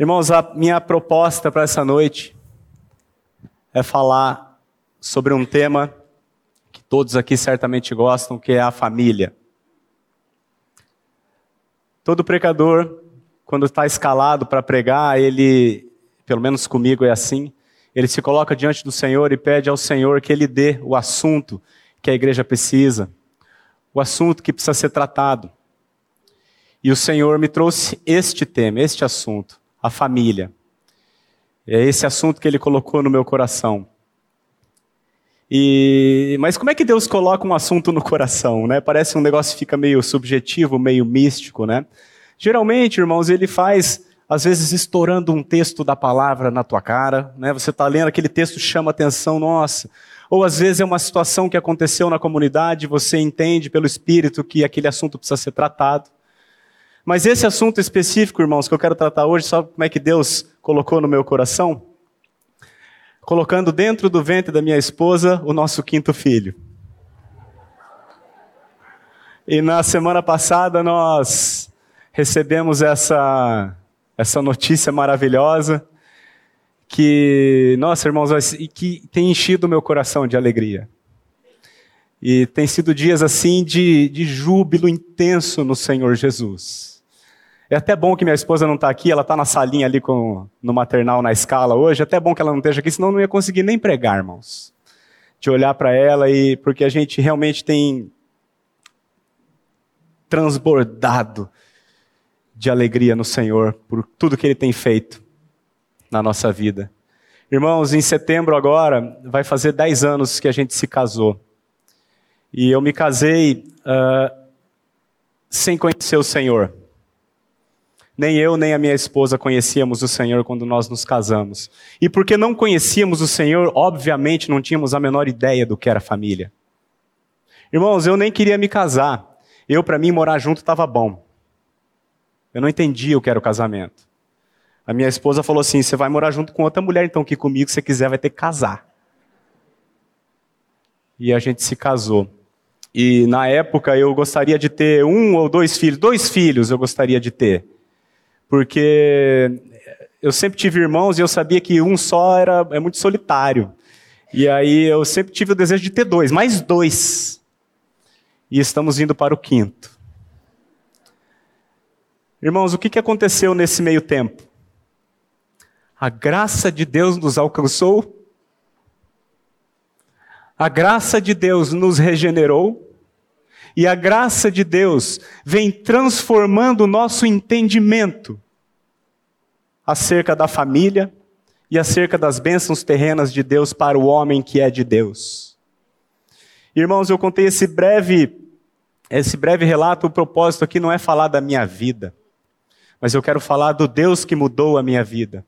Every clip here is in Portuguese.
Irmãos, a minha proposta para essa noite é falar sobre um tema que todos aqui certamente gostam, que é a família. Todo pregador, quando está escalado para pregar, ele, pelo menos comigo é assim, ele se coloca diante do Senhor e pede ao Senhor que ele dê o assunto que a igreja precisa, o assunto que precisa ser tratado. E o Senhor me trouxe este tema, este assunto, a família. É esse assunto que ele colocou no meu coração. E, mas como é que Deus coloca um assunto no coração, né? Parece um negócio que fica meio subjetivo, meio místico, né? Geralmente, irmãos, ele faz às vezes estourando um texto da palavra na tua cara, né? Você está lendo aquele texto chama atenção, nossa. Ou às vezes é uma situação que aconteceu na comunidade, você entende pelo Espírito que aquele assunto precisa ser tratado. Mas esse assunto específico, irmãos, que eu quero tratar hoje, sabe como é que Deus colocou no meu coração? Colocando dentro do ventre da minha esposa o nosso quinto filho. E na semana passada nós recebemos essa, essa notícia maravilhosa que, nossa, irmãos, que tem enchido o meu coração de alegria. E tem sido dias assim de, de júbilo intenso no Senhor Jesus. É até bom que minha esposa não está aqui, ela está na salinha ali com, no maternal na escala hoje. É até bom que ela não esteja aqui, senão eu não ia conseguir nem pregar, irmãos. De olhar para ela e porque a gente realmente tem transbordado de alegria no Senhor por tudo que Ele tem feito na nossa vida. Irmãos, em setembro agora vai fazer 10 anos que a gente se casou. E eu me casei uh, sem conhecer o Senhor. Nem eu, nem a minha esposa conhecíamos o Senhor quando nós nos casamos. E porque não conhecíamos o Senhor, obviamente não tínhamos a menor ideia do que era família. Irmãos, eu nem queria me casar. Eu, para mim, morar junto estava bom. Eu não entendia o que era o casamento. A minha esposa falou assim: você vai morar junto com outra mulher, então que comigo, se quiser, vai ter que casar. E a gente se casou. E na época eu gostaria de ter um ou dois filhos. Dois filhos eu gostaria de ter porque eu sempre tive irmãos e eu sabia que um só era é muito solitário. E aí eu sempre tive o desejo de ter dois, mais dois. E estamos indo para o quinto. Irmãos, o que, aconteceu nesse meio tempo? A graça de Deus nos alcançou, a graça de Deus nos regenerou, e a graça de Deus vem transformando o nosso entendimento acerca da família e acerca das bênçãos terrenas de Deus para o homem que é de Deus. Irmãos, eu contei esse breve esse breve relato, o propósito aqui não é falar da minha vida, mas eu quero falar do Deus que mudou a minha vida.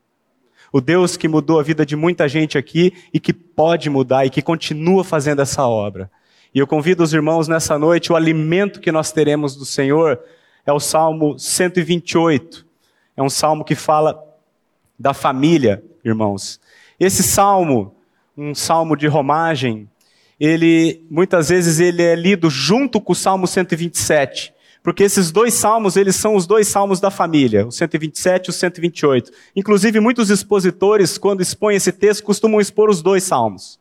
O Deus que mudou a vida de muita gente aqui e que pode mudar e que continua fazendo essa obra. E eu convido os irmãos nessa noite, o alimento que nós teremos do Senhor é o Salmo 128. É um salmo que fala da família, irmãos. Esse salmo, um salmo de romagem, ele muitas vezes ele é lido junto com o Salmo 127, porque esses dois salmos, eles são os dois salmos da família, o 127 e o 128. Inclusive, muitos expositores, quando expõem esse texto, costumam expor os dois salmos.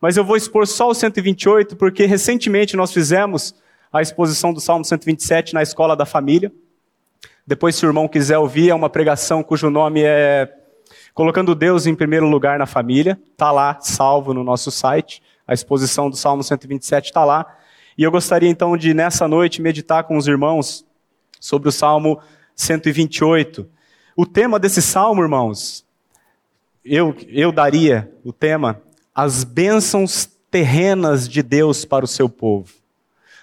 Mas eu vou expor só o 128, porque recentemente nós fizemos a exposição do Salmo 127 na Escola da Família. Depois, se o irmão quiser ouvir, é uma pregação cujo nome é Colocando Deus em primeiro lugar na família. Está lá, salvo no nosso site. A exposição do Salmo 127 está lá. E eu gostaria então de, nessa noite, meditar com os irmãos sobre o Salmo 128. O tema desse salmo, irmãos, eu, eu daria o tema as bênçãos terrenas de Deus para o seu povo.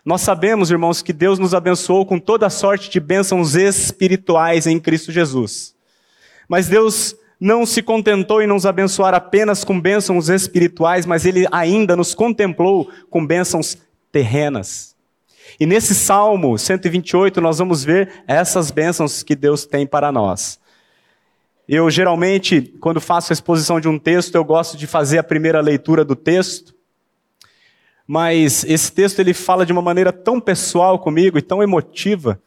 Nós sabemos, irmãos, que Deus nos abençoou com toda sorte de bênçãos espirituais em Cristo Jesus. Mas Deus não se contentou em nos abençoar apenas com bênçãos espirituais, mas Ele ainda nos contemplou com bênçãos terrenas. E nesse Salmo 128 nós vamos ver essas bênçãos que Deus tem para nós. Eu geralmente, quando faço a exposição de um texto, eu gosto de fazer a primeira leitura do texto. Mas esse texto ele fala de uma maneira tão pessoal comigo e tão emotiva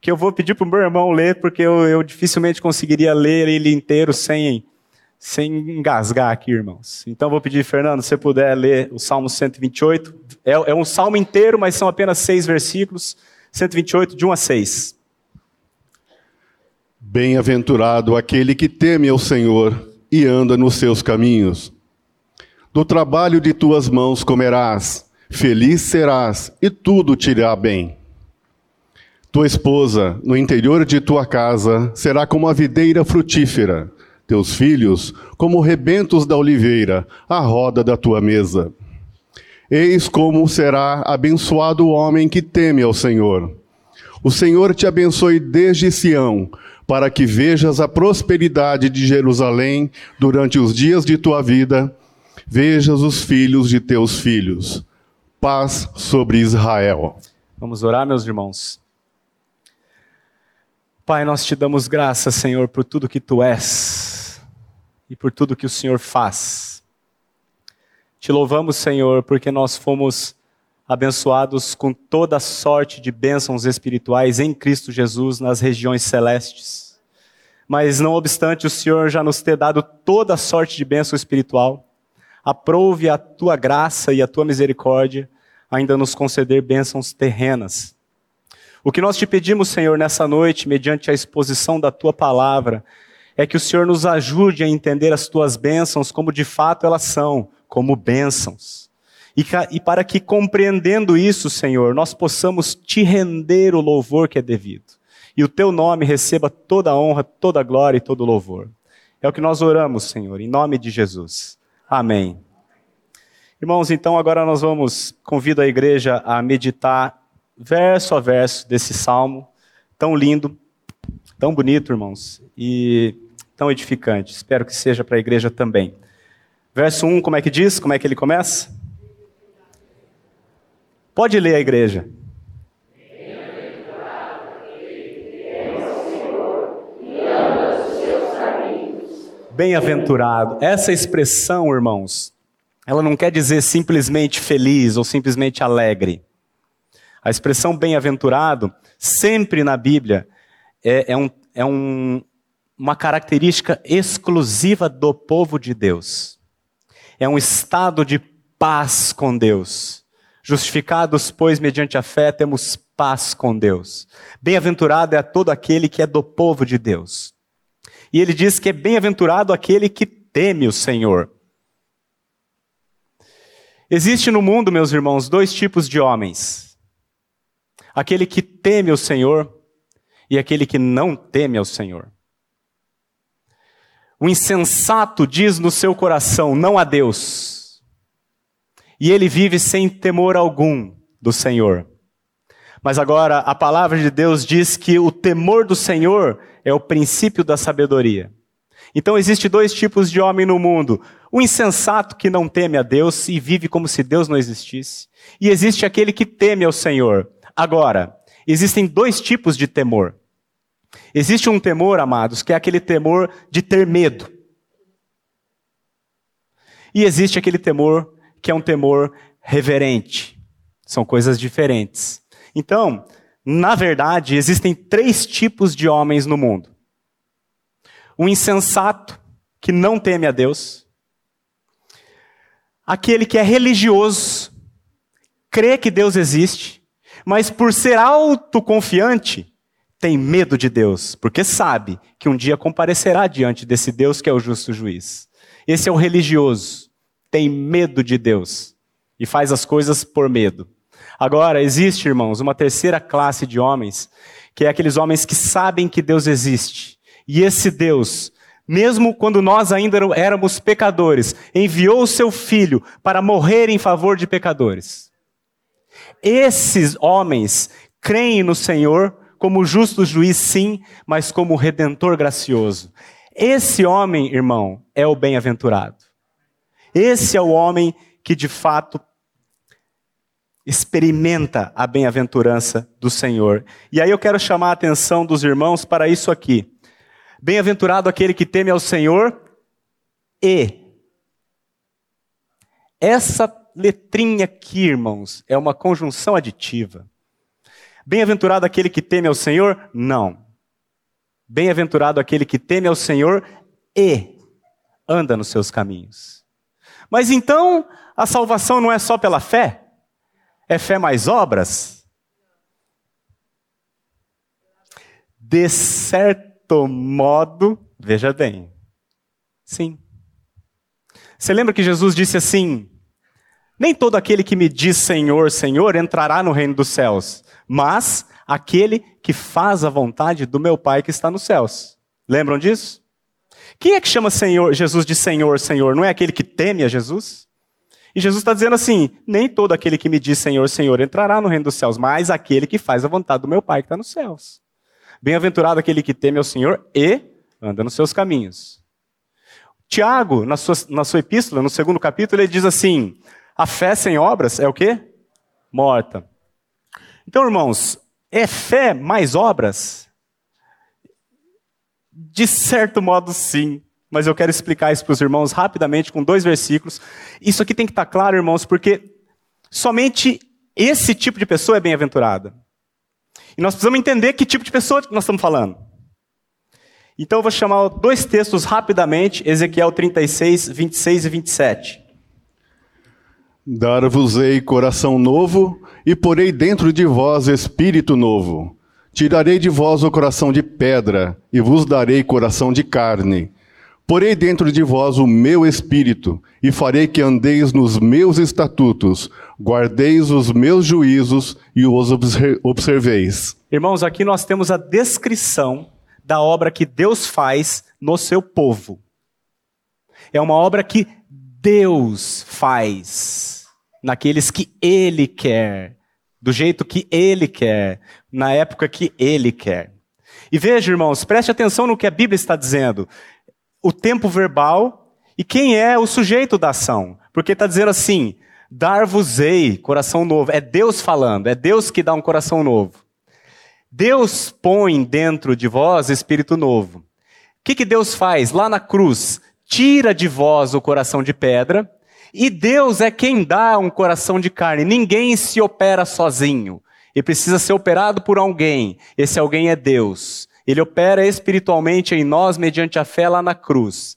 que eu vou pedir para o meu irmão ler, porque eu, eu, dificilmente conseguiria ler ele inteiro sem, sem engasgar aqui, irmãos. Então vou pedir, Fernando, se você puder ler o Salmo 128. É, é um salmo inteiro, mas são apenas seis versículos. 128, de 1 a 6. Bem-aventurado aquele que teme ao Senhor e anda nos seus caminhos. Do trabalho de tuas mãos comerás, feliz serás, e tudo te irá bem. Tua esposa, no interior de tua casa, será como a videira frutífera, teus filhos, como rebentos da oliveira, à roda da tua mesa. Eis como será abençoado o homem que teme ao Senhor. O Senhor te abençoe desde Sião, para que vejas a prosperidade de Jerusalém durante os dias de tua vida vejas os filhos de teus filhos. Paz sobre Israel. Vamos orar, meus irmãos. Pai, nós te damos graças, Senhor, por tudo que tu és e por tudo que o Senhor faz. Te louvamos, Senhor, porque nós fomos abençoados com toda sorte de bênçãos espirituais em Cristo Jesus nas regiões celestes. Mas não obstante o Senhor já nos ter dado toda sorte de bênção espiritual, aprove a tua graça e a tua misericórdia ainda nos conceder bênçãos terrenas. O que nós te pedimos, Senhor, nessa noite, mediante a exposição da tua palavra, é que o Senhor nos ajude a entender as tuas bênçãos como de fato elas são, como bênçãos. E, e para que, compreendendo isso, Senhor, nós possamos te render o louvor que é devido. E o teu nome receba toda a honra, toda a glória e todo o louvor. É o que nós oramos, Senhor, em nome de Jesus. Amém. Irmãos, então agora nós vamos, convido a igreja a meditar verso a verso desse salmo tão lindo, tão bonito, irmãos, e tão edificante. Espero que seja para a igreja também. Verso 1, como é que diz? Como é que ele começa? Pode ler a igreja. Bem-aventurado. Essa expressão, irmãos, ela não quer dizer simplesmente feliz ou simplesmente alegre. A expressão bem-aventurado, sempre na Bíblia, é, é, um, é um, uma característica exclusiva do povo de Deus. É um estado de paz com Deus. Justificados, pois, mediante a fé, temos paz com Deus. Bem-aventurado é todo aquele que é do povo de Deus. E ele diz que é bem-aventurado aquele que teme o Senhor. Existe no mundo, meus irmãos, dois tipos de homens: aquele que teme o Senhor e aquele que não teme ao Senhor. O insensato diz no seu coração não a Deus, e ele vive sem temor algum do Senhor. Mas agora a palavra de Deus diz que o temor do Senhor é o princípio da sabedoria. Então existe dois tipos de homem no mundo: o insensato que não teme a Deus e vive como se Deus não existisse, e existe aquele que teme ao Senhor. Agora, existem dois tipos de temor. Existe um temor, amados, que é aquele temor de ter medo. E existe aquele temor que é um temor reverente. São coisas diferentes. Então, na verdade, existem três tipos de homens no mundo: o insensato, que não teme a Deus, aquele que é religioso, crê que Deus existe, mas por ser autoconfiante, tem medo de Deus, porque sabe que um dia comparecerá diante desse Deus que é o justo juiz. Esse é o religioso, tem medo de Deus e faz as coisas por medo. Agora, existe, irmãos, uma terceira classe de homens, que é aqueles homens que sabem que Deus existe. E esse Deus, mesmo quando nós ainda éramos pecadores, enviou o seu filho para morrer em favor de pecadores. Esses homens creem no Senhor como justo juiz, sim, mas como redentor gracioso. Esse homem, irmão, é o bem-aventurado. Esse é o homem que de fato experimenta a bem-aventurança do Senhor. E aí eu quero chamar a atenção dos irmãos para isso aqui. Bem-aventurado aquele que teme ao Senhor e. Essa letrinha aqui, irmãos, é uma conjunção aditiva. Bem-aventurado aquele que teme ao Senhor? Não. Bem-aventurado aquele que teme ao Senhor e anda nos seus caminhos. Mas então, a salvação não é só pela fé? É fé mais obras? De certo modo, veja bem, sim. Você lembra que Jesus disse assim: Nem todo aquele que me diz Senhor, Senhor entrará no reino dos céus, mas aquele que faz a vontade do meu Pai que está nos céus. Lembram disso? Quem é que chama Senhor, Jesus de Senhor, Senhor? Não é aquele que teme a Jesus? E Jesus está dizendo assim: nem todo aquele que me diz Senhor, Senhor entrará no reino dos céus, mas aquele que faz a vontade do meu Pai que está nos céus. Bem-aventurado aquele que teme ao Senhor e anda nos seus caminhos. Tiago, na sua, na sua epístola, no segundo capítulo, ele diz assim: a fé sem obras é o quê? Morta. Então, irmãos, é fé mais obras? De certo modo, sim. Mas eu quero explicar isso para os irmãos rapidamente com dois versículos. Isso aqui tem que estar claro, irmãos, porque somente esse tipo de pessoa é bem-aventurada. E nós precisamos entender que tipo de pessoa nós estamos falando. Então eu vou chamar dois textos rapidamente, Ezequiel 36, 26 e 27. Dar-vos-ei coração novo, e porei dentro de vós espírito novo. Tirarei de vós o coração de pedra, e vos darei coração de carne. Porei dentro de vós o meu espírito, e farei que andeis nos meus estatutos, guardeis os meus juízos e os observeis. Irmãos, aqui nós temos a descrição da obra que Deus faz no seu povo. É uma obra que Deus faz naqueles que Ele quer, do jeito que Ele quer, na época que Ele quer. E veja, irmãos, preste atenção no que a Bíblia está dizendo. O tempo verbal e quem é o sujeito da ação. Porque está dizendo assim: dar-vos-ei coração novo. É Deus falando, é Deus que dá um coração novo. Deus põe dentro de vós espírito novo. O que, que Deus faz lá na cruz? tira de vós o coração de pedra, e Deus é quem dá um coração de carne. Ninguém se opera sozinho. E precisa ser operado por alguém. Esse alguém é Deus. Ele opera espiritualmente em nós mediante a fé lá na cruz.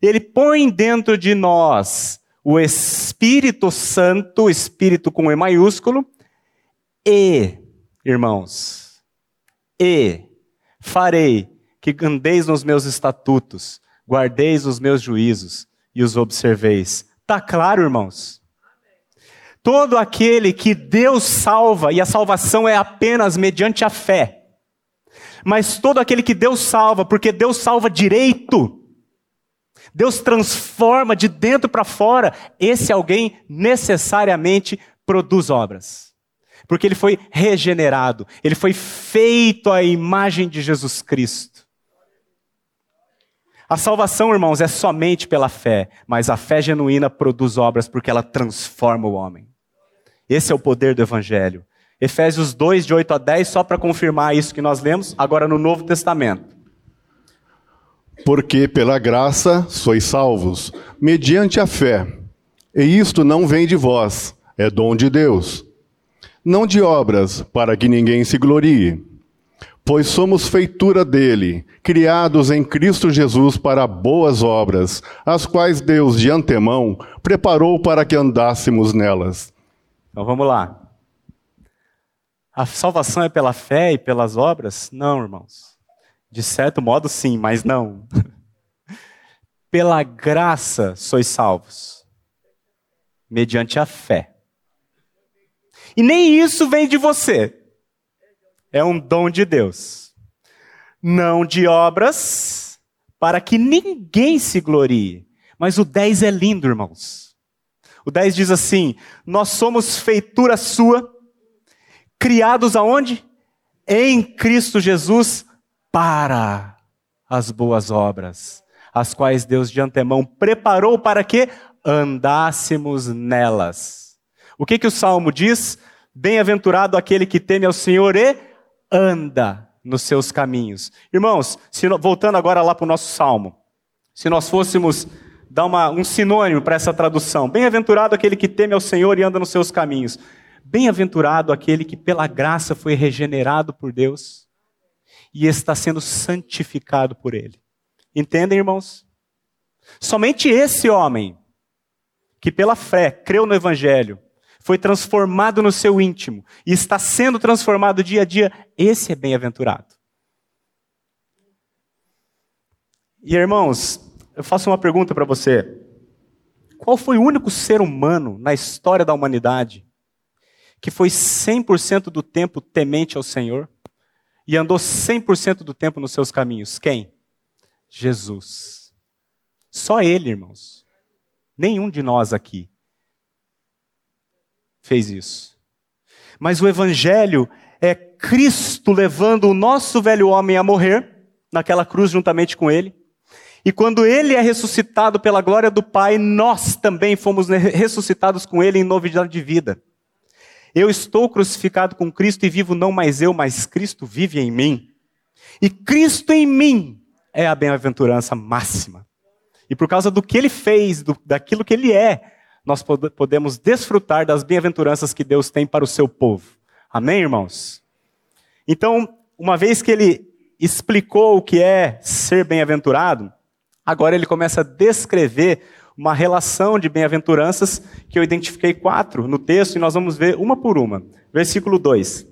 Ele põe dentro de nós o Espírito Santo, Espírito com E maiúsculo, e, irmãos, e farei que andeis nos meus estatutos, guardeis os meus juízos e os observeis. Tá claro, irmãos? Todo aquele que Deus salva, e a salvação é apenas mediante a fé. Mas todo aquele que Deus salva, porque Deus salva direito, Deus transforma de dentro para fora, esse alguém necessariamente produz obras. Porque ele foi regenerado, ele foi feito à imagem de Jesus Cristo. A salvação, irmãos, é somente pela fé, mas a fé genuína produz obras porque ela transforma o homem. Esse é o poder do Evangelho. Efésios 2, de 8 a 10, só para confirmar isso que nós lemos, agora no Novo Testamento. Porque pela graça sois salvos, mediante a fé. E isto não vem de vós, é dom de Deus. Não de obras, para que ninguém se glorie pois somos feitura dele, criados em Cristo Jesus para boas obras, as quais Deus de antemão preparou para que andássemos nelas. Então vamos lá. A salvação é pela fé e pelas obras? Não, irmãos. De certo modo, sim, mas não. pela graça sois salvos, mediante a fé. E nem isso vem de você. É um dom de Deus. Não de obras, para que ninguém se glorie. Mas o 10 é lindo, irmãos. O 10 diz assim: Nós somos feitura sua, criados aonde? Em Cristo Jesus, para as boas obras, as quais Deus de antemão preparou para que andássemos nelas. O que, que o salmo diz? Bem-aventurado aquele que teme ao Senhor e anda nos seus caminhos. Irmãos, se, voltando agora lá para o nosso salmo, se nós fôssemos dar uma, um sinônimo para essa tradução, bem-aventurado aquele que teme ao Senhor e anda nos seus caminhos. Bem-aventurado aquele que pela graça foi regenerado por Deus e está sendo santificado por Ele. Entendem, irmãos? Somente esse homem, que pela fé creu no Evangelho, foi transformado no seu íntimo e está sendo transformado dia a dia, esse é bem-aventurado. E irmãos, eu faço uma pergunta para você. Qual foi o único ser humano na história da humanidade que foi 100% do tempo temente ao Senhor e andou 100% do tempo nos seus caminhos? Quem? Jesus. Só ele, irmãos. Nenhum de nós aqui fez isso. Mas o Evangelho é Cristo levando o nosso velho homem a morrer naquela cruz juntamente com ele. E quando ele é ressuscitado pela glória do Pai, nós também fomos ressuscitados com ele em novidade de vida. Eu estou crucificado com Cristo e vivo não mais eu, mas Cristo vive em mim. E Cristo em mim é a bem-aventurança máxima. E por causa do que ele fez, do, daquilo que ele é, nós podemos desfrutar das bem-aventuranças que Deus tem para o seu povo. Amém, irmãos? Então, uma vez que ele explicou o que é ser bem-aventurado, agora ele começa a descrever uma relação de bem-aventuranças que eu identifiquei quatro no texto e nós vamos ver uma por uma. Versículo 2.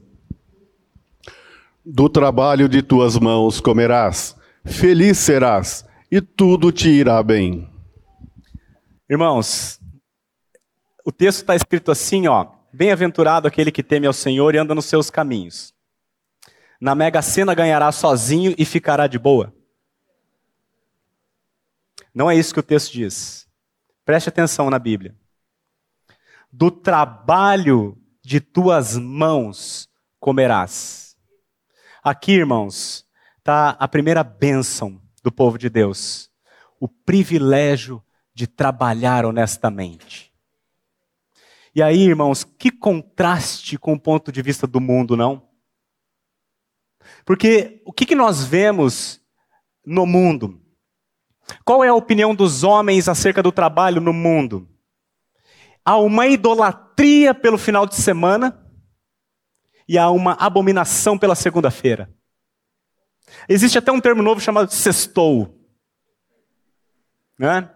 Do trabalho de tuas mãos comerás, feliz serás, e tudo te irá bem. Irmãos, o texto está escrito assim, ó: Bem-aventurado aquele que teme ao Senhor e anda nos seus caminhos. Na mega sena ganhará sozinho e ficará de boa. Não é isso que o texto diz. Preste atenção na Bíblia. Do trabalho de tuas mãos comerás. Aqui, irmãos, está a primeira bênção do povo de Deus: o privilégio de trabalhar honestamente. E aí, irmãos, que contraste com o ponto de vista do mundo, não? Porque o que, que nós vemos no mundo? Qual é a opinião dos homens acerca do trabalho no mundo? Há uma idolatria pelo final de semana e há uma abominação pela segunda-feira. Existe até um termo novo chamado sextou. Né?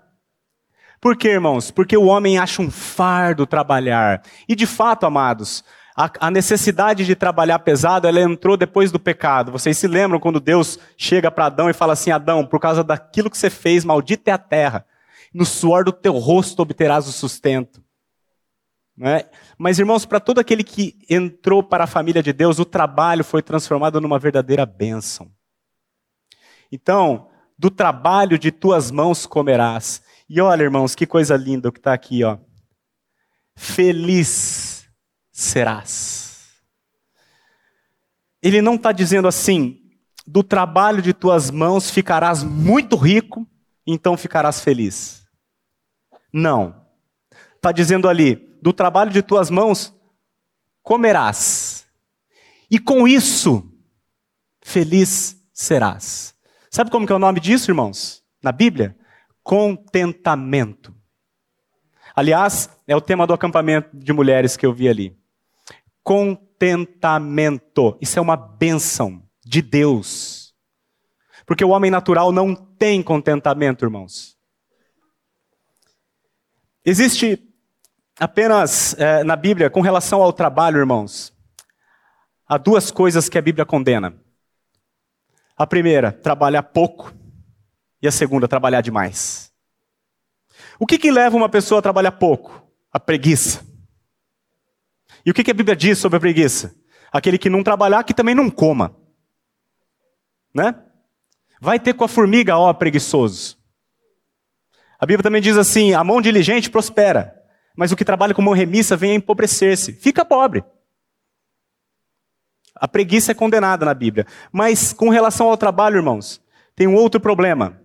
Por quê, irmãos? Porque o homem acha um fardo trabalhar. E de fato, amados, a, necessidade de trabalhar pesado, ela entrou depois do pecado. Vocês se lembram quando Deus chega para Adão e fala assim: Adão, por causa daquilo que você fez, maldita é a terra. No suor do teu rosto obterás o sustento. É? Mas, irmãos, para todo aquele que entrou para a família de Deus, o trabalho foi transformado numa verdadeira bênção. Então, do trabalho de tuas mãos comerás. E olha, irmãos, que coisa linda o que está aqui, ó. Feliz serás. Ele não está dizendo assim, do trabalho de tuas mãos ficarás muito rico, então ficarás feliz. Não. Está dizendo ali, do trabalho de tuas mãos comerás. E com isso, feliz serás. Sabe como que é o nome disso, irmãos? Na Bíblia? Contentamento. Aliás, é o tema do acampamento de mulheres que eu vi ali. Contentamento. Isso é uma bênção de Deus. Porque o homem natural não tem contentamento, irmãos. Existe apenas é, na Bíblia, com relação ao trabalho, irmãos, há duas coisas que a Bíblia condena. A primeira, trabalhar pouco. E a segunda, trabalhar demais. O que, que leva uma pessoa a trabalhar pouco? A preguiça. E o que, que a Bíblia diz sobre a preguiça? Aquele que não trabalhar, que também não coma. Né? Vai ter com a formiga, ó, preguiçoso. A Bíblia também diz assim: a mão diligente prospera, mas o que trabalha com mão remissa vem a empobrecer-se. Fica pobre. A preguiça é condenada na Bíblia. Mas com relação ao trabalho, irmãos, tem um outro problema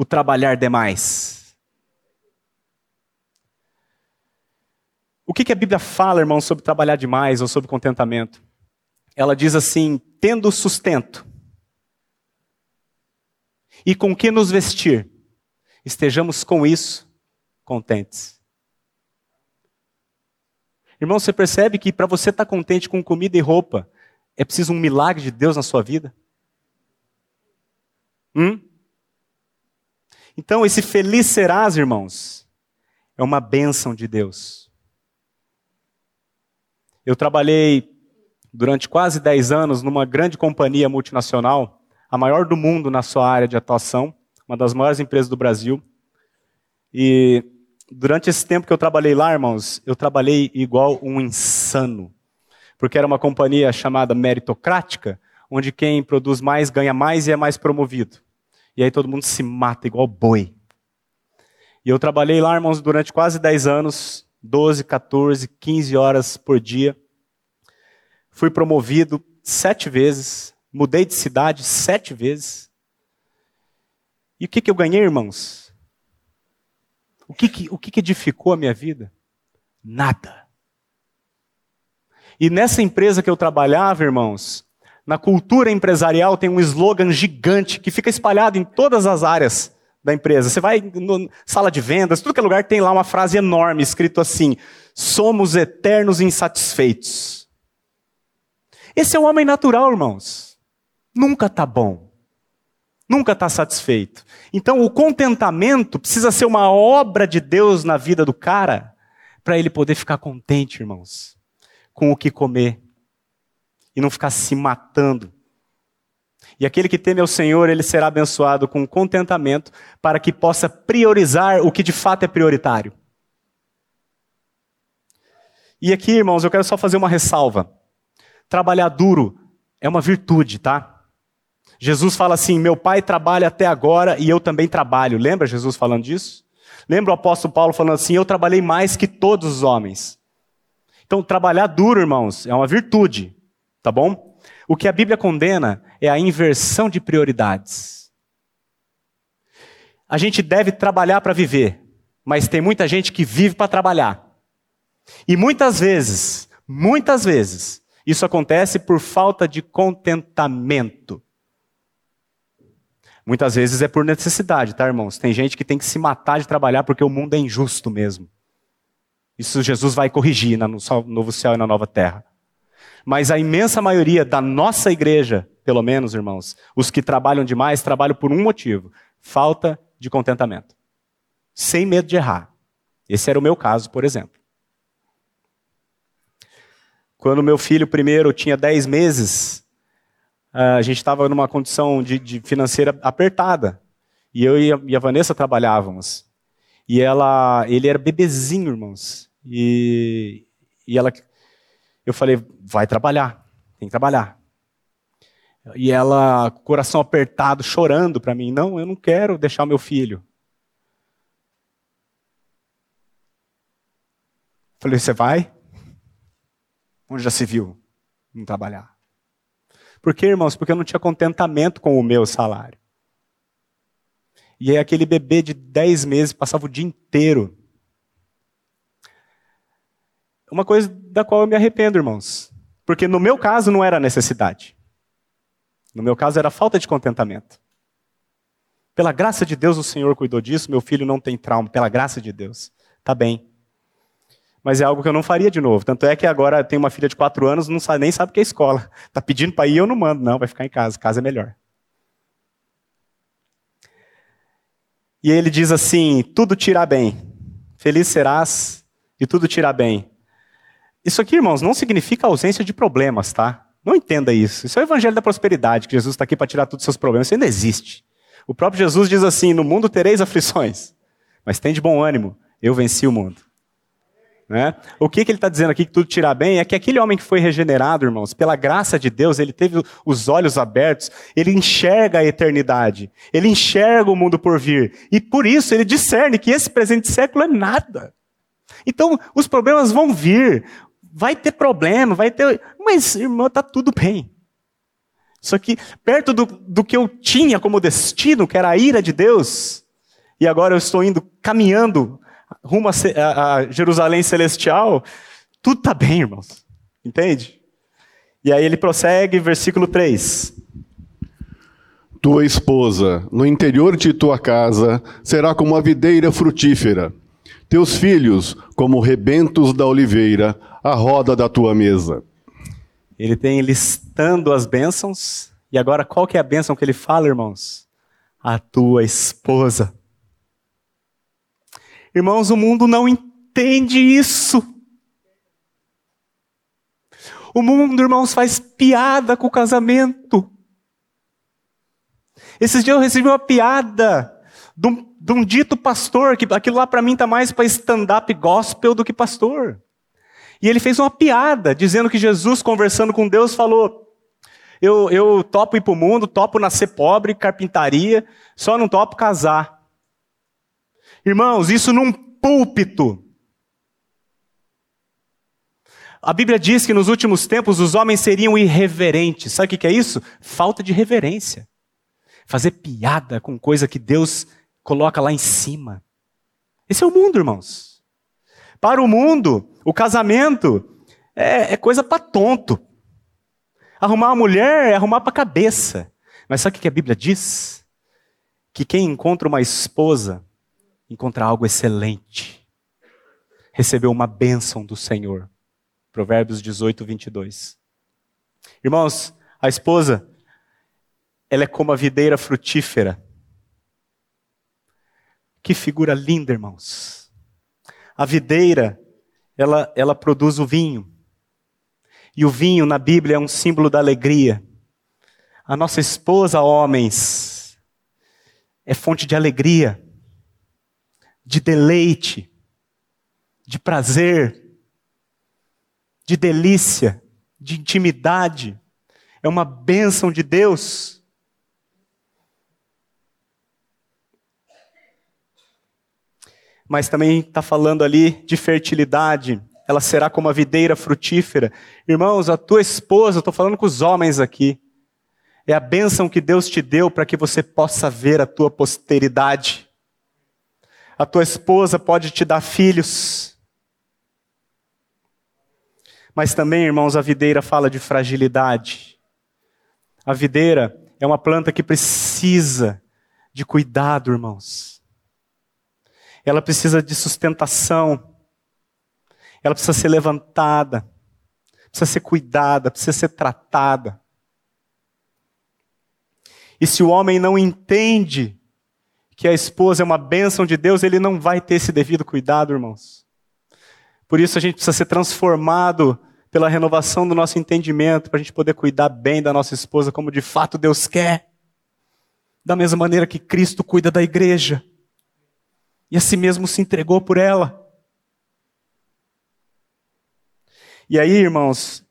o trabalhar demais. O que, que a Bíblia fala, irmão, sobre trabalhar demais ou sobre contentamento? Ela diz assim: tendo sustento e com que nos vestir, estejamos com isso contentes. Irmão, você percebe que para você estar tá contente com comida e roupa, é preciso um milagre de Deus na sua vida? Hum? Então, esse feliz serás, irmãos, é uma bênção de Deus. Eu trabalhei durante quase 10 anos numa grande companhia multinacional, a maior do mundo na sua área de atuação, uma das maiores empresas do Brasil. E durante esse tempo que eu trabalhei lá, irmãos, eu trabalhei igual um insano. Porque era uma companhia chamada meritocrática, onde quem produz mais ganha mais e é mais promovido. E aí todo mundo se mata igual boi. E eu trabalhei lá, irmãos, durante quase 10 anos, 12, 14, 15 horas por dia. Fui promovido sete vezes, mudei de cidade sete vezes. E o que, que eu ganhei, irmãos? O que, que, o que, que edificou a minha vida? Nada. E nessa empresa que eu trabalhava, irmãos, na cultura empresarial tem um slogan gigante que fica espalhado em todas as áreas da empresa. Você vai na sala de vendas, tudo que é lugar tem lá uma frase enorme escrito assim: somos eternos insatisfeitos. Esse é o homem natural, irmãos. Nunca está bom. Nunca está satisfeito. Então, o contentamento precisa ser uma obra de Deus na vida do cara para ele poder ficar contente, irmãos, com o que comer, e não ficar se matando. E aquele que teme ao Senhor, ele será abençoado com contentamento para que possa priorizar o que de fato é prioritário. E aqui, irmãos, eu quero só fazer uma ressalva. Trabalhar duro é uma virtude, tá? Jesus fala assim: Meu pai trabalha até agora e eu também trabalho. Lembra Jesus falando disso? Lembra o apóstolo Paulo falando assim: Eu trabalhei mais que todos os homens. Então, trabalhar duro, irmãos, é uma virtude. Tá bom? O que a Bíblia condena é a inversão de prioridades. A gente deve trabalhar para viver, mas tem muita gente que vive para trabalhar. E muitas vezes, muitas vezes, isso acontece por falta de contentamento. Muitas vezes é por necessidade, tá, irmãos? Tem gente que tem que se matar de trabalhar porque o mundo é injusto mesmo. Isso Jesus vai corrigir no novo céu e na nova terra. Mas a imensa maioria da nossa igreja, pelo menos, irmãos, os que trabalham demais, trabalham por um motivo: falta de contentamento. Sem medo de errar. Esse era o meu caso, por exemplo. Quando meu filho primeiro tinha 10 meses, a gente estava numa condição de, de, financeira apertada. E eu e a, Vanessa trabalhávamos. E ela, ele era bebezinho, irmãos. E, e ela eu falei, vai trabalhar, tem que trabalhar. E ela, coração apertado, chorando para mim, não, eu não quero deixar meu filho. Falei, você vai? Onde já se viu não trabalhar? Por quê, irmãos? Porque eu não tinha contentamento com o meu salário. E aí aquele bebê de 10 meses passava o dia inteiro uma coisa da qual eu me arrependo, irmãos. Porque no meu caso não era necessidade. No meu caso era falta de contentamento. Pela graça de Deus o Senhor cuidou disso, meu filho não tem trauma, pela graça de Deus. Tá bem. Mas é algo que eu não faria de novo. Tanto é que agora tem uma filha de quatro anos, não sabe, nem sabe o que é escola. Tá pedindo para ir, eu não mando, não, vai ficar em casa. Casa é melhor. E ele diz assim: tudo irá bem. Feliz serás e tudo irá bem. Isso aqui, irmãos, não significa ausência de problemas, tá? Não entenda isso. Isso é o evangelho da prosperidade, que Jesus está aqui para tirar todos os seus problemas. Isso ainda existe. O próprio Jesus diz assim: No mundo tereis aflições, mas tem de bom ânimo, eu venci o mundo. Né? O que, que ele está dizendo aqui que tudo tirar bem é que aquele homem que foi regenerado, irmãos, pela graça de Deus, ele teve os olhos abertos, ele enxerga a eternidade, ele enxerga o mundo por vir, e por isso ele discerne que esse presente século é nada. Então, os problemas vão vir, vai ter problema, vai ter. Mas, irmão, está tudo bem. Só que perto do, do que eu tinha como destino, que era a ira de Deus, e agora eu estou indo caminhando rumo a, a, a Jerusalém celestial, tudo está bem, irmãos. Entende? E aí ele prossegue, versículo 3. Tua esposa, no interior de tua casa, será como a videira frutífera Teus filhos, como rebentos da oliveira, à roda da tua mesa. Ele tem listando as bênçãos. E agora, qual que é a bênção que ele fala, irmãos? A tua esposa. Irmãos, o mundo não entende isso. O mundo, irmãos, faz piada com o casamento. Esses dias eu recebi uma piada de um, de um dito pastor, que aquilo lá para mim está mais para stand-up gospel do que pastor. E ele fez uma piada, dizendo que Jesus, conversando com Deus, falou: Eu, eu topo ir para o mundo, topo nascer pobre, carpintaria, só não topo casar. Irmãos, isso num púlpito. A Bíblia diz que nos últimos tempos os homens seriam irreverentes. Sabe o que é isso? Falta de reverência. Fazer piada com coisa que Deus coloca lá em cima. Esse é o mundo, irmãos. Para o mundo, o casamento é, é coisa para tonto. Arrumar uma mulher é arrumar para cabeça. Mas sabe o que a Bíblia diz? Que quem encontra uma esposa encontra algo excelente. Recebeu uma bênção do Senhor. Provérbios 18, 22. Irmãos, a esposa, ela é como a videira frutífera. Que figura linda, irmãos. A videira, ela, ela produz o vinho. E o vinho na Bíblia é um símbolo da alegria. A nossa esposa, homens, é fonte de alegria, de deleite, de prazer, de delícia, de intimidade. É uma bênção de Deus. Mas também está falando ali de fertilidade. Ela será como a videira frutífera. Irmãos, a tua esposa, estou falando com os homens aqui, é a bênção que Deus te deu para que você possa ver a tua posteridade. A tua esposa pode te dar filhos. Mas também, irmãos, a videira fala de fragilidade. A videira é uma planta que precisa de cuidado, irmãos. Ela precisa de sustentação. Ela precisa ser levantada. Precisa ser cuidada, precisa ser tratada. E se o homem não entende que a esposa é uma bênção de Deus, ele não vai ter esse devido cuidado, irmãos. Por isso a gente precisa ser transformado pela renovação do nosso entendimento, para a gente poder cuidar bem da nossa esposa como de fato Deus quer. Da mesma maneira que Cristo cuida da igreja. E a si mesmo se entregou por ela. E aí, irmãos,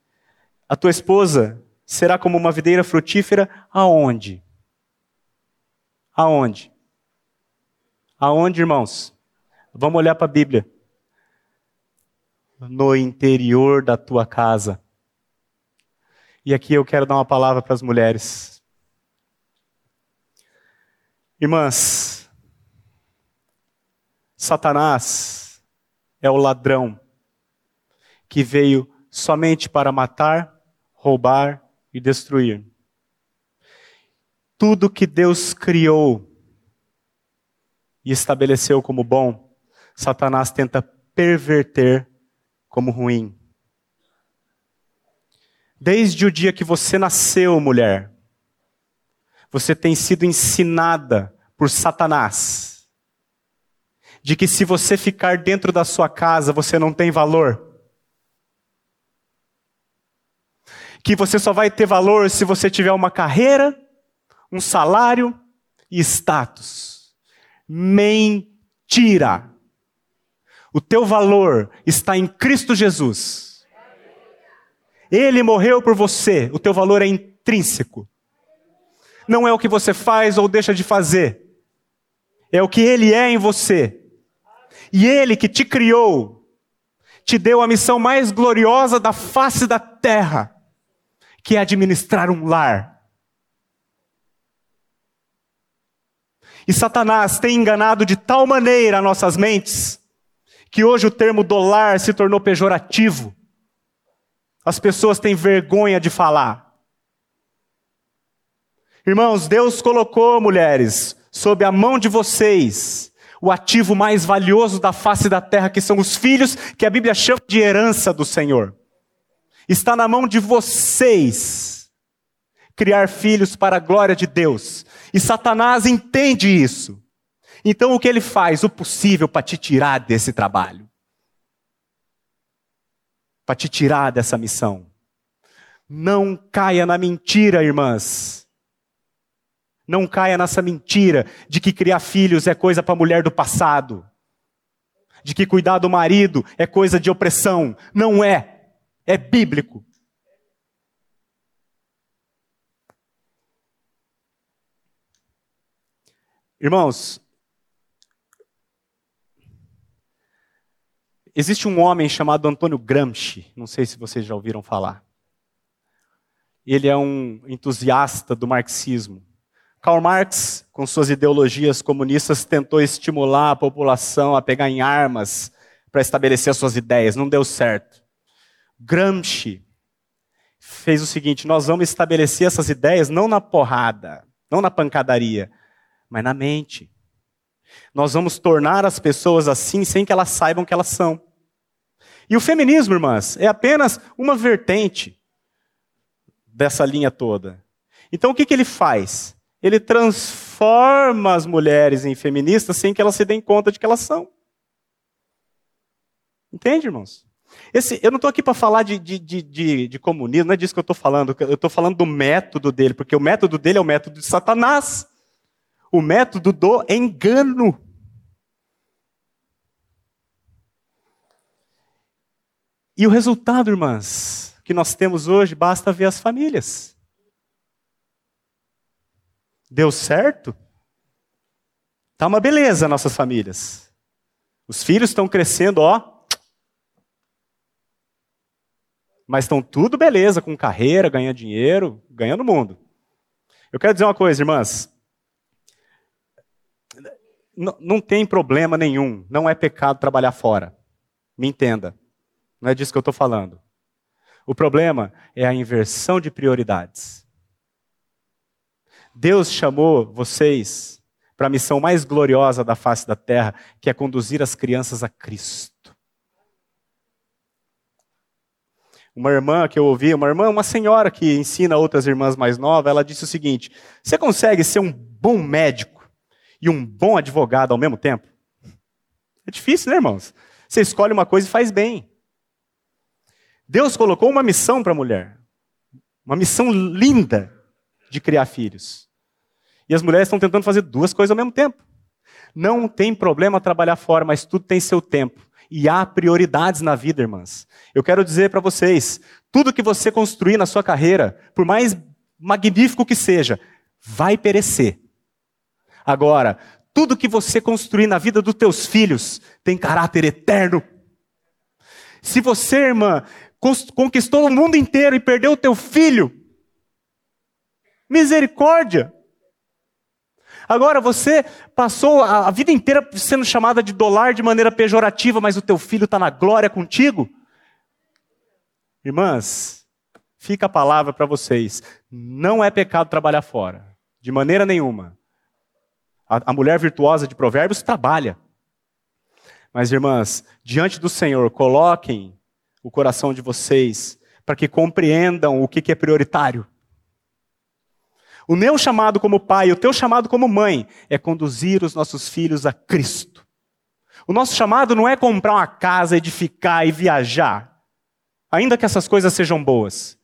a tua esposa será como uma videira frutífera aonde? Aonde? Aonde, irmãos? Vamos olhar para a Bíblia no interior da tua casa. E aqui eu quero dar uma palavra para as mulheres. Irmãs, Satanás é o ladrão que veio somente para matar, roubar e destruir. Tudo que Deus criou e estabeleceu como bom, Satanás tenta perverter como ruim. Desde o dia que você nasceu, mulher, você tem sido ensinada por Satanás de que se você ficar dentro da sua casa, você não tem valor. Que você só vai ter valor se você tiver uma carreira, um salário e status. Mentira! O teu valor está em Cristo Jesus. Ele morreu por você, o teu valor é intrínseco. Não é o que você faz ou deixa de fazer, é o que Ele é em você. E Ele que te criou, te deu a missão mais gloriosa da face da terra, que é administrar um lar. E Satanás tem enganado de tal maneira nossas mentes, que hoje o termo dólar se tornou pejorativo. As pessoas têm vergonha de falar. Irmãos, Deus colocou, mulheres, sob a mão de vocês, o ativo mais valioso da face da terra, que são os filhos, que a Bíblia chama de herança do Senhor. Está na mão de vocês criar filhos para a glória de Deus. E Satanás entende isso. Então o que ele faz? O possível para te tirar desse trabalho. Para te tirar dessa missão. Não caia na mentira, irmãs. Não caia nessa mentira de que criar filhos é coisa para mulher do passado. De que cuidar do marido é coisa de opressão. Não é. É bíblico. Irmãos, existe um homem chamado Antônio Gramsci, não sei se vocês já ouviram falar. Ele é um entusiasta do marxismo. Karl Marx, com suas ideologias comunistas, tentou estimular a população a pegar em armas para estabelecer as suas ideias. Não deu certo. Gramsci fez o seguinte: nós vamos estabelecer essas ideias não na porrada, não na pancadaria, mas na mente. Nós vamos tornar as pessoas assim sem que elas saibam que elas são. E o feminismo, irmãs, é apenas uma vertente dessa linha toda. Então o que, que ele faz? Ele transforma as mulheres em feministas sem que elas se deem conta de que elas são. Entende, irmãos? Esse, eu não estou aqui para falar de, de, de, de, comunismo, não é disso que eu estou falando. Eu estou falando do método dele, porque o método dele é o método de Satanás o método do engano. E o resultado, irmãs, que nós temos hoje, basta ver as famílias. Deu certo? Tá uma beleza nossas famílias. Os filhos estão crescendo, ó. Mas estão tudo beleza, com carreira, ganhando dinheiro, ganhando mundo. Eu quero dizer uma coisa, irmãs. N não tem problema nenhum, não é pecado trabalhar fora. Me entenda. Não é disso que eu estou falando. O problema é a inversão de prioridades. Deus chamou vocês para a missão mais gloriosa da face da terra, que é conduzir as crianças a Cristo. Uma irmã que eu ouvi, uma irmã, uma senhora que ensina outras irmãs mais novas, ela disse o seguinte: Você consegue ser um bom médico e um bom advogado ao mesmo tempo? É difícil, né, irmãos? Você escolhe uma coisa e faz bem. Deus colocou uma missão para a mulher, uma missão linda de criar filhos. E as mulheres estão tentando fazer duas coisas ao mesmo tempo. Não tem problema trabalhar fora, mas tudo tem seu tempo. E há prioridades na vida, irmãs. Eu quero dizer para vocês: tudo que você construir na sua carreira, por mais magnífico que seja, vai perecer. Agora, tudo que você construir na vida dos teus filhos tem caráter eterno. Se você, irmã, conquistou o mundo inteiro e perdeu o teu filho, misericórdia. Agora você passou a vida inteira sendo chamada de dólar de maneira pejorativa, mas o teu filho está na glória contigo? Irmãs, fica a palavra para vocês. Não é pecado trabalhar fora, de maneira nenhuma. A, a mulher virtuosa de Provérbios trabalha. Mas, irmãs, diante do Senhor, coloquem o coração de vocês para que compreendam o que, que é prioritário. O meu chamado como pai, o teu chamado como mãe, é conduzir os nossos filhos a Cristo. O nosso chamado não é comprar uma casa, edificar e viajar. Ainda que essas coisas sejam boas.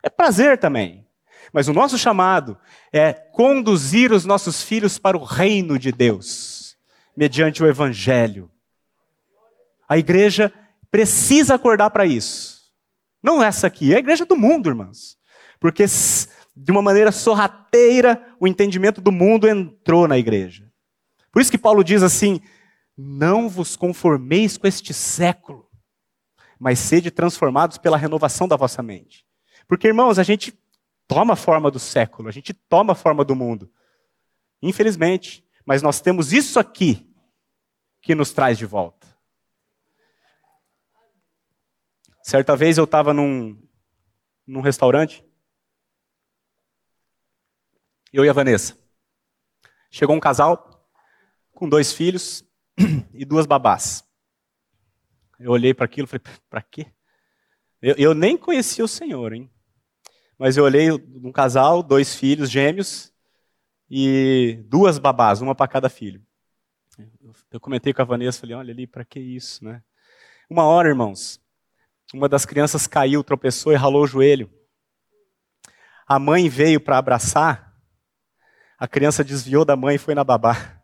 É prazer também. Mas o nosso chamado é conduzir os nossos filhos para o reino de Deus, mediante o Evangelho. A igreja precisa acordar para isso. Não essa aqui, é a igreja do mundo, irmãos. Porque de uma maneira sorrateira, o entendimento do mundo entrou na igreja. Por isso que Paulo diz assim: não vos conformeis com este século, mas sede transformados pela renovação da vossa mente. Porque, irmãos, a gente toma a forma do século, a gente toma a forma do mundo. Infelizmente. Mas nós temos isso aqui que nos traz de volta. Certa vez eu estava num, num restaurante eu e a Vanessa. Chegou um casal com dois filhos e duas babás. Eu olhei para aquilo e falei, para quê? Eu, eu, nem conhecia o Senhor, hein? Mas eu olhei um casal, dois filhos gêmeos e duas babás, uma para cada filho. Eu comentei com a Vanessa, falei, olha ali, para que isso, né? Uma hora, irmãos, uma das crianças caiu, tropeçou e ralou o joelho. A mãe veio para abraçar, a criança desviou da mãe e foi na babá.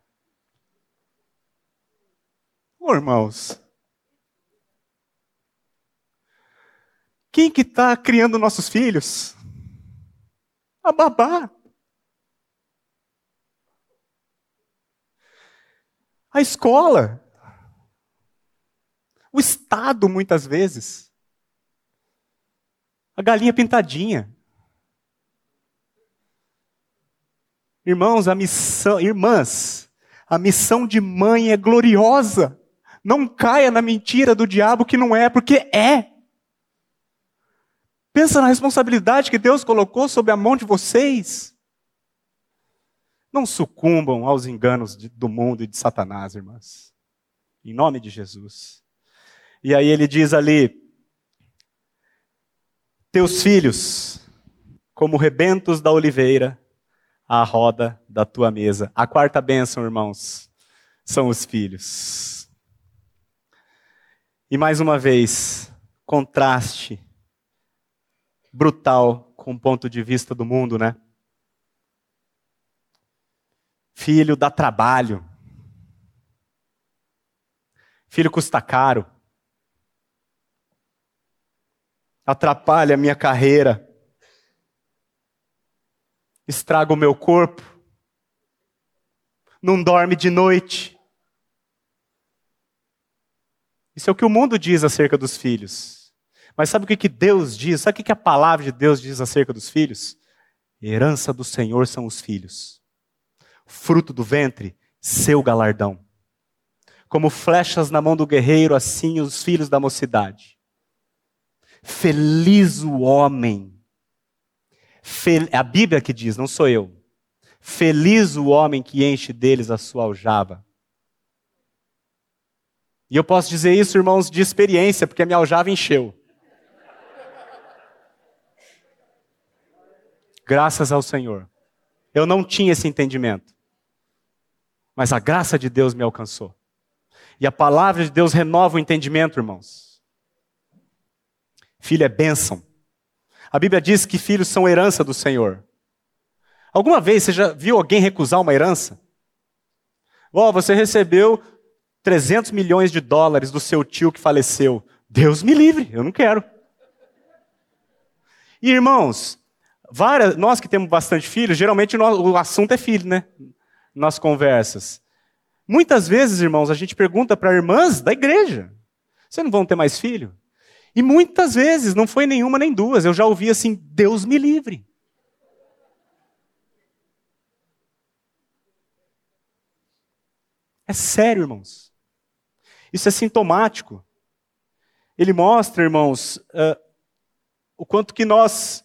Ô, irmãos, quem que está criando nossos filhos? A babá. A escola. O Estado, muitas vezes. A galinha pintadinha. Irmãos, a missão, irmãs, a missão de mãe é gloriosa. Não caia na mentira do diabo que não é, porque é. Pensa na responsabilidade que Deus colocou sobre a mão de vocês. Não sucumbam aos enganos de, do mundo e de Satanás, irmãs. Em nome de Jesus. E aí ele diz ali: Teus filhos, como rebentos da oliveira, à roda da tua mesa. A quarta bênção, irmãos, são os filhos. E mais uma vez, contraste brutal com o ponto de vista do mundo, né? Filho dá trabalho. Filho custa caro. Atrapalha a minha carreira. Estraga o meu corpo. Não dorme de noite. Isso é o que o mundo diz acerca dos filhos. Mas sabe o que Deus diz? Sabe o que a palavra de Deus diz acerca dos filhos? Herança do Senhor são os filhos fruto do ventre, seu galardão. Como flechas na mão do guerreiro, assim os filhos da mocidade. Feliz o homem. É a Bíblia que diz, não sou eu. Feliz o homem que enche deles a sua aljava. E eu posso dizer isso, irmãos, de experiência, porque a minha aljava encheu. Graças ao Senhor. Eu não tinha esse entendimento mas a graça de Deus me alcançou. E a palavra de Deus renova o entendimento, irmãos. Filho é bênção. A Bíblia diz que filhos são herança do Senhor. Alguma vez você já viu alguém recusar uma herança? Ó, oh, você recebeu 300 milhões de dólares do seu tio que faleceu. Deus me livre, eu não quero. E irmãos, várias, nós que temos bastante filhos, geralmente o assunto é filho, né? nas conversas. Muitas vezes, irmãos, a gente pergunta para irmãs da igreja: vocês não vão ter mais filho? E muitas vezes, não foi nenhuma nem duas, eu já ouvi assim: Deus me livre. É sério, irmãos. Isso é sintomático. Ele mostra, irmãos, uh, o quanto que nós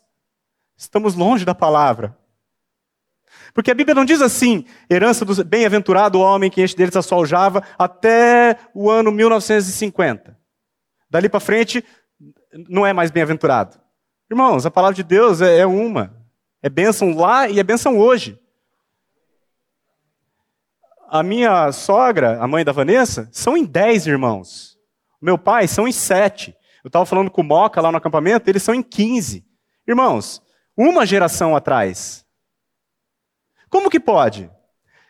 estamos longe da palavra. Porque a Bíblia não diz assim, herança do bem-aventurado homem que enche deles a sua aljava até o ano 1950. Dali para frente, não é mais bem-aventurado. Irmãos, a palavra de Deus é, é uma. É bênção lá e é bênção hoje. A minha sogra, a mãe da Vanessa, são em dez irmãos. Meu pai são em sete. Eu estava falando com o Moca lá no acampamento, eles são em quinze. Irmãos, uma geração atrás, como que pode?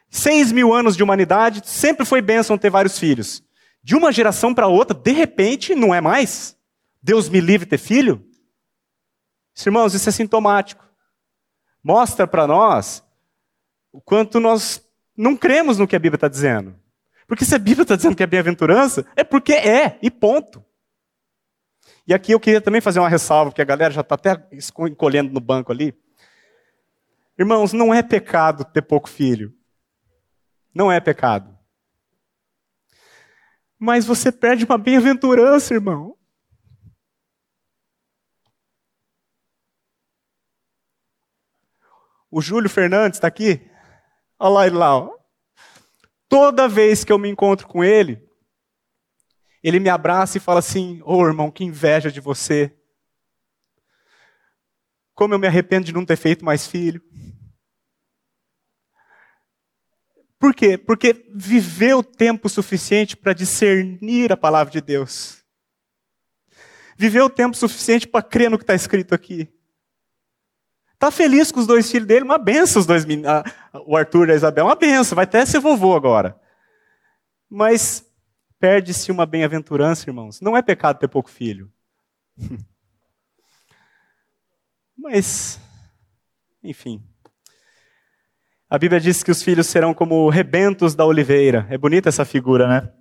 Seis mil anos de humanidade, sempre foi bênção ter vários filhos. De uma geração para outra, de repente, não é mais? Deus me livre ter filho? Irmãos, isso é sintomático. Mostra para nós o quanto nós não cremos no que a Bíblia está dizendo. Porque se a Bíblia está dizendo que é bem-aventurança, é porque é, e ponto. E aqui eu queria também fazer uma ressalva, porque a galera já está até encolhendo no banco ali. Irmãos, não é pecado ter pouco filho. Não é pecado. Mas você perde uma bem-aventurança, irmão. O Júlio Fernandes está aqui? Olha lá ele lá. Ó. toda vez que eu me encontro com ele, ele me abraça e fala assim: Ô oh, irmão, que inveja de você. Como eu me arrependo de não ter feito mais filho. Por quê? Porque viveu tempo suficiente para discernir a palavra de Deus. Viveu tempo suficiente para crer no que está escrito aqui. Está feliz com os dois filhos dele, uma benção os dois meninos. O Arthur e a Isabel, uma benção, vai até ser vovô agora. Mas perde-se uma bem-aventurança, irmãos. Não é pecado ter pouco filho. Mas, enfim. A Bíblia diz que os filhos serão como rebentos da oliveira. É bonita essa figura, né?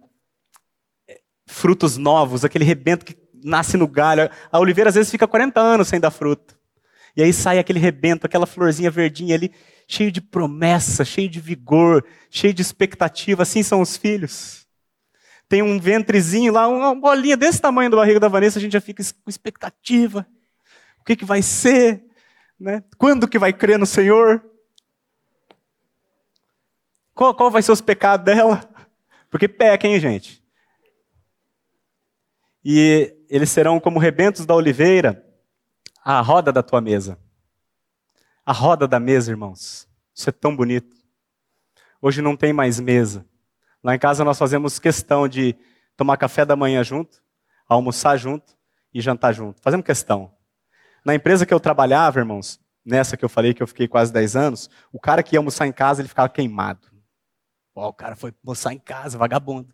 Frutos novos, aquele rebento que nasce no galho. A oliveira às vezes fica 40 anos sem dar fruto. E aí sai aquele rebento, aquela florzinha verdinha ali, cheio de promessa, cheio de vigor, cheio de expectativa. Assim são os filhos. Tem um ventrezinho lá, uma bolinha desse tamanho do barriga da Vanessa, a gente já fica com expectativa. O que, que vai ser? Né? Quando que vai crer no Senhor? Qual, qual vai ser os pecados dela? Porque peca, hein, gente? E eles serão como rebentos da oliveira à roda da tua mesa. A roda da mesa, irmãos. Isso é tão bonito. Hoje não tem mais mesa. Lá em casa nós fazemos questão de tomar café da manhã junto, almoçar junto e jantar junto. Fazemos questão. Na empresa que eu trabalhava, irmãos, nessa que eu falei que eu fiquei quase 10 anos, o cara que ia almoçar em casa, ele ficava queimado. O cara foi almoçar em casa, vagabundo.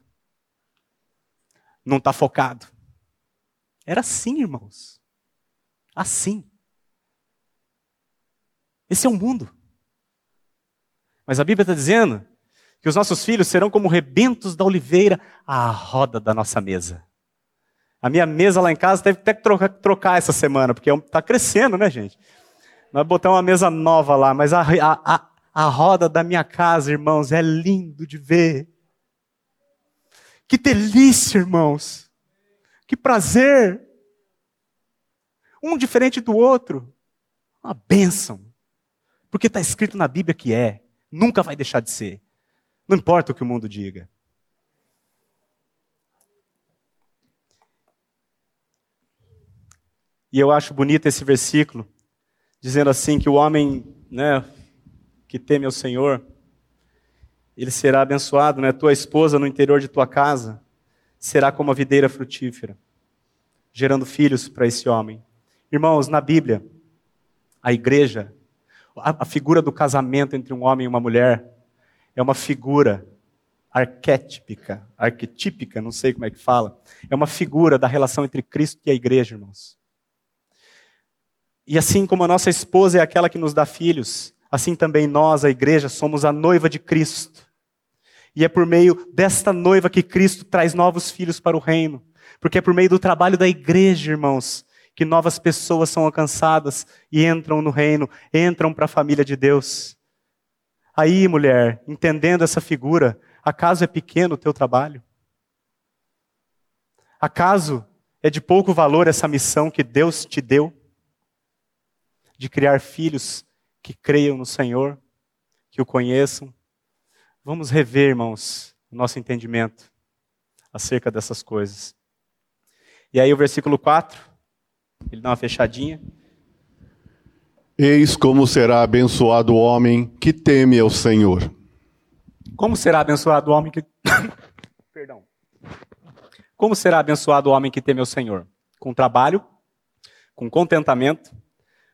Não está focado. Era assim, irmãos. Assim. Esse é o mundo. Mas a Bíblia está dizendo que os nossos filhos serão como rebentos da oliveira à roda da nossa mesa. A minha mesa lá em casa teve até que trocar, trocar essa semana, porque está crescendo, né, gente? Nós botamos uma mesa nova lá, mas a, a, a, a roda da minha casa, irmãos, é lindo de ver. Que delícia, irmãos. Que prazer. Um diferente do outro. Uma bênção. Porque está escrito na Bíblia que é. Nunca vai deixar de ser. Não importa o que o mundo diga. E eu acho bonito esse versículo, dizendo assim que o homem, né, que teme ao Senhor, ele será abençoado, né? Tua esposa no interior de tua casa será como a videira frutífera, gerando filhos para esse homem. Irmãos, na Bíblia, a igreja, a, figura do casamento entre um homem e uma mulher, é uma figura arquetípica, arquetípica, não sei como é que fala. É uma figura da relação entre Cristo e a igreja, irmãos. E assim como a nossa esposa é aquela que nos dá filhos, assim também nós, a igreja, somos a noiva de Cristo. E é por meio desta noiva que Cristo traz novos filhos para o reino. Porque é por meio do trabalho da igreja, irmãos, que novas pessoas são alcançadas e entram no reino, entram para a família de Deus. Aí, mulher, entendendo essa figura, acaso é pequeno o teu trabalho? Acaso é de pouco valor essa missão que Deus te deu? De criar filhos que creiam no Senhor, que o conheçam. Vamos rever, irmãos, o nosso entendimento acerca dessas coisas. E aí o versículo 4, ele dá uma fechadinha. Eis como será abençoado o homem que teme ao Senhor. Como será abençoado o homem que. Perdão. Como será abençoado o homem que teme ao Senhor? Com trabalho, com contentamento,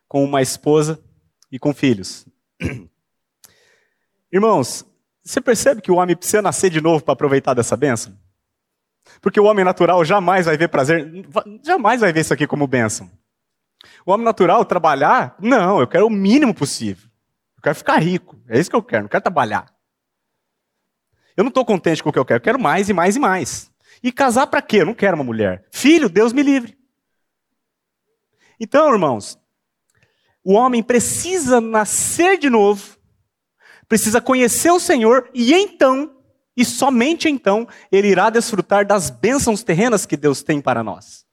com uma esposa e com filhos. Irmãos, você percebe que o homem precisa nascer de novo para aproveitar dessa bênção? Porque o homem natural jamais vai ver prazer, jamais vai ver isso aqui como bênção. O homem natural, trabalhar, não, eu quero o mínimo possível. Eu quero ficar rico, é isso que eu quero, não quero trabalhar. Eu não estou contente com o que eu quero, eu quero mais e mais e mais. E casar para quê? Eu não quero uma mulher. Filho, Deus me livre. Então, irmãos, o homem precisa nascer de novo, precisa conhecer o Senhor e então, e somente então, ele irá desfrutar das bênçãos terrenas que Deus tem para nós.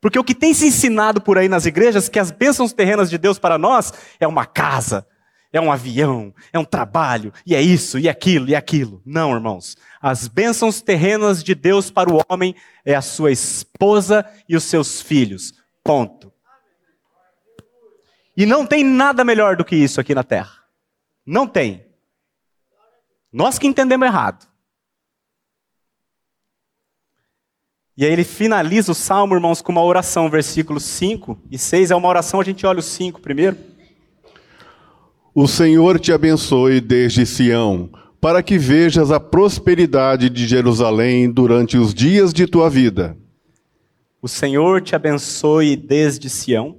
Porque o que tem se ensinado por aí nas igrejas que as bênçãos terrenas de Deus para nós é uma casa, é um avião, é um trabalho, e é isso, e aquilo, e aquilo. Não, irmãos. As bênçãos terrenas de Deus para o homem é a sua esposa e os seus filhos. Ponto. E não tem nada melhor do que isso aqui na terra. Não tem. Nós que entendemos errado. E aí ele finaliza o salmo, irmãos, com uma oração, versículos 5 e 6. É uma oração, a gente olha o 5 primeiro. O Senhor te abençoe desde Sião, para que vejas a prosperidade de Jerusalém durante os dias de tua vida. O Senhor te abençoe desde Sião,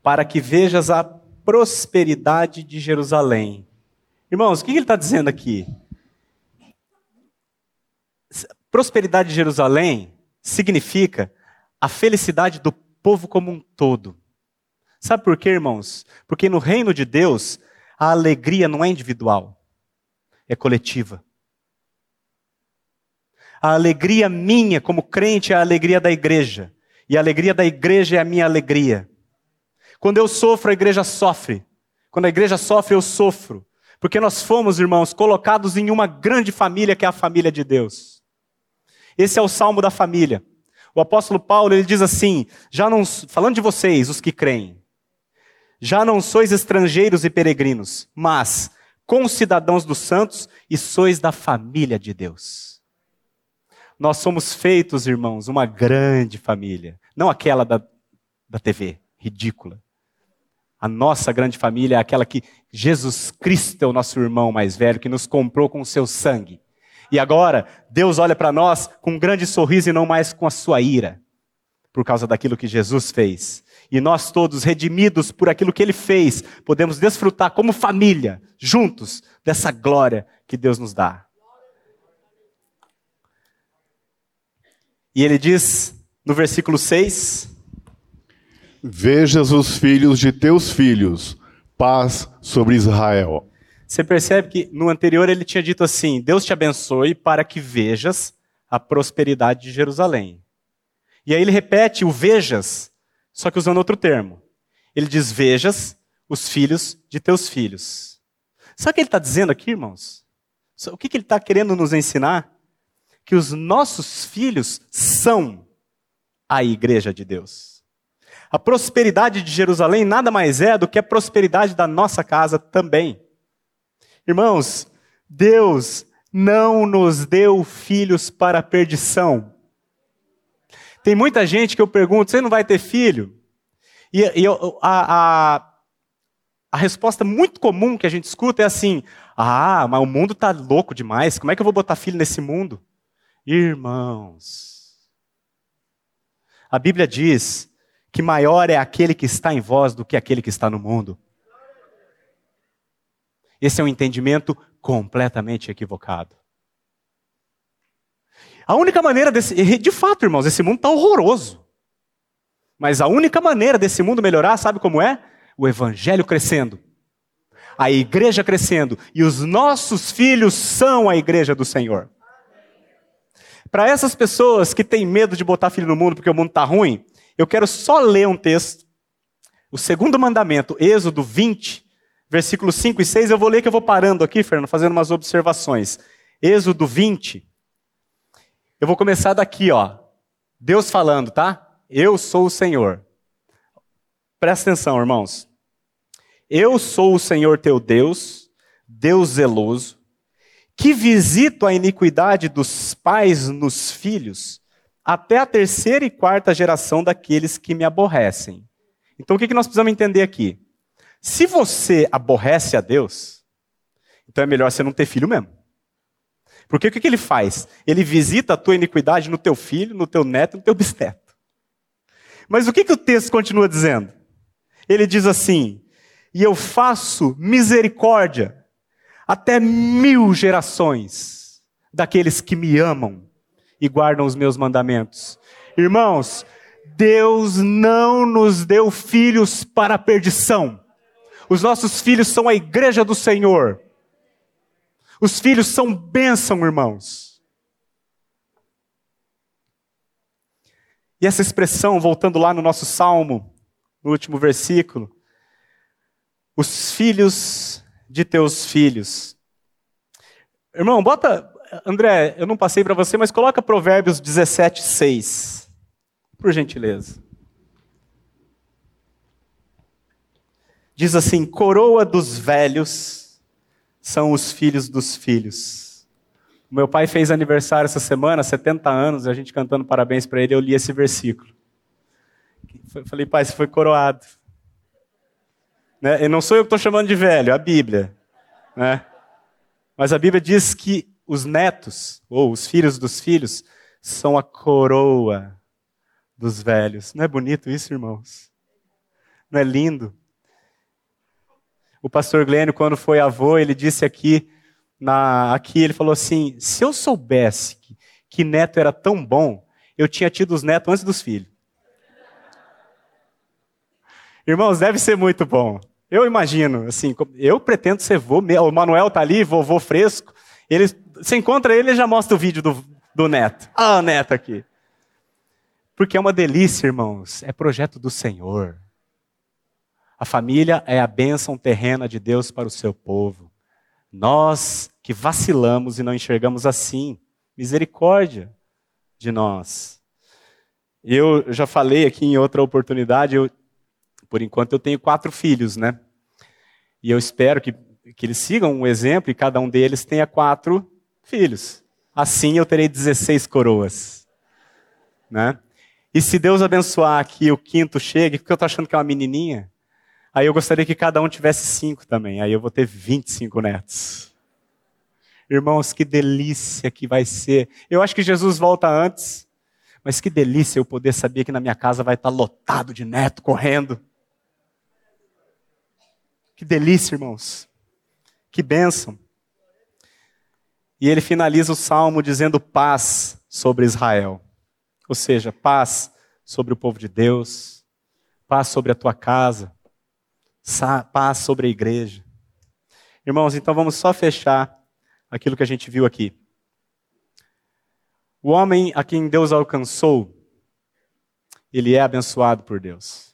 para que vejas a prosperidade de Jerusalém. Irmãos, o que ele está dizendo aqui? Prosperidade de Jerusalém significa a felicidade do povo como um todo. Sabe por quê, irmãos? Porque no reino de Deus, a alegria não é individual, é coletiva. A alegria minha como crente é a alegria da igreja. E a alegria da igreja é a minha alegria. Quando eu sofro, a igreja sofre. Quando a igreja sofre, eu sofro. Porque nós fomos, irmãos, colocados em uma grande família que é a família de Deus. Esse é o salmo da família. O apóstolo Paulo ele diz assim: já não falando de vocês, os que creem, já não sois estrangeiros e peregrinos, mas concidadãos dos santos e sois da família de Deus. Nós somos feitos, irmãos, uma grande família, não aquela da, da TV, ridícula. A nossa grande família é aquela que Jesus Cristo é o nosso irmão mais velho, que nos comprou com o seu sangue. E agora, Deus olha para nós com um grande sorriso e não mais com a sua ira, por causa daquilo que Jesus fez. E nós todos, redimidos por aquilo que ele fez, podemos desfrutar como família, juntos, dessa glória que Deus nos dá. E ele diz no versículo 6: Vejas os filhos de teus filhos, paz sobre Israel. Você percebe que no anterior ele tinha dito assim: Deus te abençoe para que vejas a prosperidade de Jerusalém. E aí ele repete o vejas, só que usando outro termo. Ele diz: Vejas os filhos de teus filhos. Sabe o que ele está dizendo aqui, irmãos? O que, que ele está querendo nos ensinar? Que os nossos filhos são a igreja de Deus. A prosperidade de Jerusalém nada mais é do que a prosperidade da nossa casa também. Irmãos, Deus não nos deu filhos para a perdição. Tem muita gente que eu pergunto: você não vai ter filho? E, e a, a, a resposta muito comum que a gente escuta é assim: ah, mas o mundo está louco demais, como é que eu vou botar filho nesse mundo? Irmãos, a Bíblia diz que maior é aquele que está em vós do que aquele que está no mundo. Esse é um entendimento completamente equivocado. A única maneira desse. De fato, irmãos, esse mundo está horroroso. Mas a única maneira desse mundo melhorar, sabe como é? O evangelho crescendo. A igreja crescendo. E os nossos filhos são a igreja do Senhor. Para essas pessoas que têm medo de botar filho no mundo porque o mundo está ruim, eu quero só ler um texto. O segundo mandamento, Êxodo 20, versículos 5 e 6, eu vou ler que eu vou parando aqui, Fernando, fazendo umas observações. Êxodo 20. Eu vou começar daqui, ó. Deus falando, tá? Eu sou o Senhor. Presta atenção, irmãos. Eu sou o Senhor teu Deus, Deus zeloso, que visito a iniquidade dos pais nos filhos, até a terceira e quarta geração daqueles que me aborrecem. Então o que nós precisamos entender aqui? Se você aborrece a Deus, então é melhor você não ter filho mesmo. Porque o que, ele faz? Ele visita a tua iniquidade no teu filho, no teu neto, no teu bisneto. Mas o que, que o texto continua dizendo? Ele diz assim: E eu faço misericórdia até mil gerações daqueles que me amam e guardam os meus mandamentos. Irmãos, Deus não nos deu filhos para a perdição. Os nossos filhos são a igreja do Senhor. Os filhos são bênção, irmãos. E essa expressão, voltando lá no nosso salmo, no último versículo, os filhos de teus filhos. Irmão, bota. André, eu não passei para você, mas coloca Provérbios 17, 6. Por gentileza. Diz assim: coroa dos velhos são os filhos dos filhos. Meu pai fez aniversário essa semana, 70 anos, a gente cantando parabéns para ele, eu li esse versículo. Falei, pai, você foi coroado. Né? E não sou eu que estou chamando de velho, a Bíblia. Né? Mas a Bíblia diz que os netos, ou os filhos dos filhos, são a coroa dos velhos. Não é bonito isso, irmãos? Não é lindo? O pastor Glênio, quando foi avô, ele disse aqui, na, aqui ele falou assim: se eu soubesse que, que neto era tão bom, eu tinha tido os netos antes dos filhos. Irmãos, deve ser muito bom. Eu imagino, assim, eu pretendo ser vô, o Manuel tá ali, vovô fresco, ele, você encontra ele e já mostra o vídeo do, do neto. Ah, neto aqui. Porque é uma delícia, irmãos, é projeto do Senhor. A família é a bênção terrena de Deus para o seu povo. Nós que vacilamos e não enxergamos assim, misericórdia de nós. Eu já falei aqui em outra oportunidade, eu por enquanto eu tenho quatro filhos, né? E eu espero que, que eles sigam um exemplo e cada um deles tenha quatro filhos. Assim eu terei 16 coroas. Né? E se Deus abençoar que o quinto chegue, porque eu estou achando que é uma menininha, aí eu gostaria que cada um tivesse cinco também. Aí eu vou ter 25 netos. Irmãos, que delícia que vai ser. Eu acho que Jesus volta antes, mas que delícia eu poder saber que na minha casa vai estar lotado de neto correndo. Que delícia, irmãos. Que bênção. E ele finaliza o salmo dizendo paz sobre Israel. Ou seja, paz sobre o povo de Deus, paz sobre a tua casa, paz sobre a igreja. Irmãos, então vamos só fechar aquilo que a gente viu aqui. O homem a quem Deus alcançou, ele é abençoado por Deus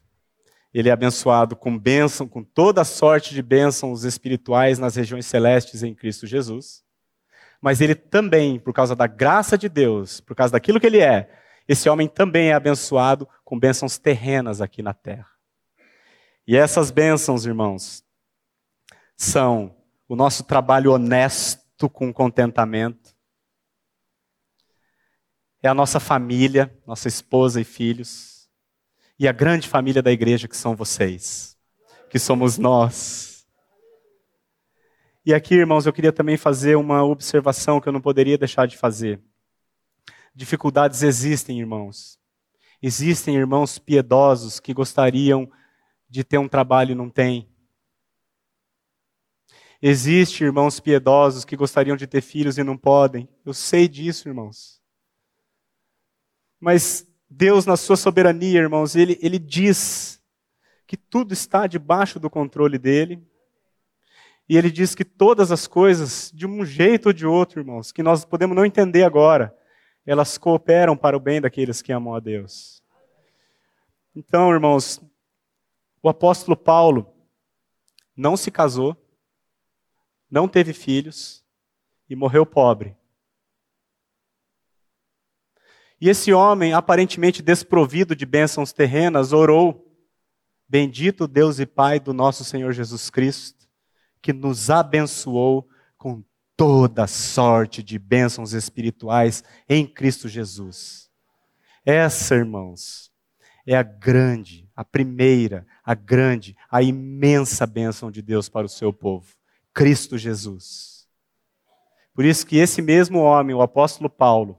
ele é abençoado com bênção, com toda sorte de bênçãos espirituais nas regiões celestes em Cristo Jesus. Mas ele também, por causa da graça de Deus, por causa daquilo que ele é, esse homem também é abençoado com bênçãos terrenas aqui na terra. E essas bênçãos, irmãos, são o nosso trabalho honesto com contentamento, é a nossa família, nossa esposa e filhos, e a grande família da igreja que são vocês, que somos nós. E aqui, irmãos, eu queria também fazer uma observação que eu não poderia deixar de fazer. Dificuldades existem, irmãos. Existem irmãos piedosos que gostariam de ter um trabalho e não têm. Existem irmãos piedosos que gostariam de ter filhos e não podem. Eu sei disso, irmãos. Mas Deus, na sua soberania, irmãos, ele, ele diz que tudo está debaixo do controle dele. E ele diz que todas as coisas, de um jeito ou de outro, irmãos, que nós podemos não entender agora, elas cooperam para o bem daqueles que amam a Deus. Então, irmãos, o apóstolo Paulo não se casou, não teve filhos e morreu pobre. E esse homem, aparentemente desprovido de bênçãos terrenas, orou: Bendito Deus e Pai do nosso Senhor Jesus Cristo, que nos abençoou com toda sorte de bênçãos espirituais em Cristo Jesus. Essa, irmãos, é a grande, a primeira, a grande, a imensa bênção de Deus para o seu povo, Cristo Jesus. Por isso que esse mesmo homem, o apóstolo Paulo,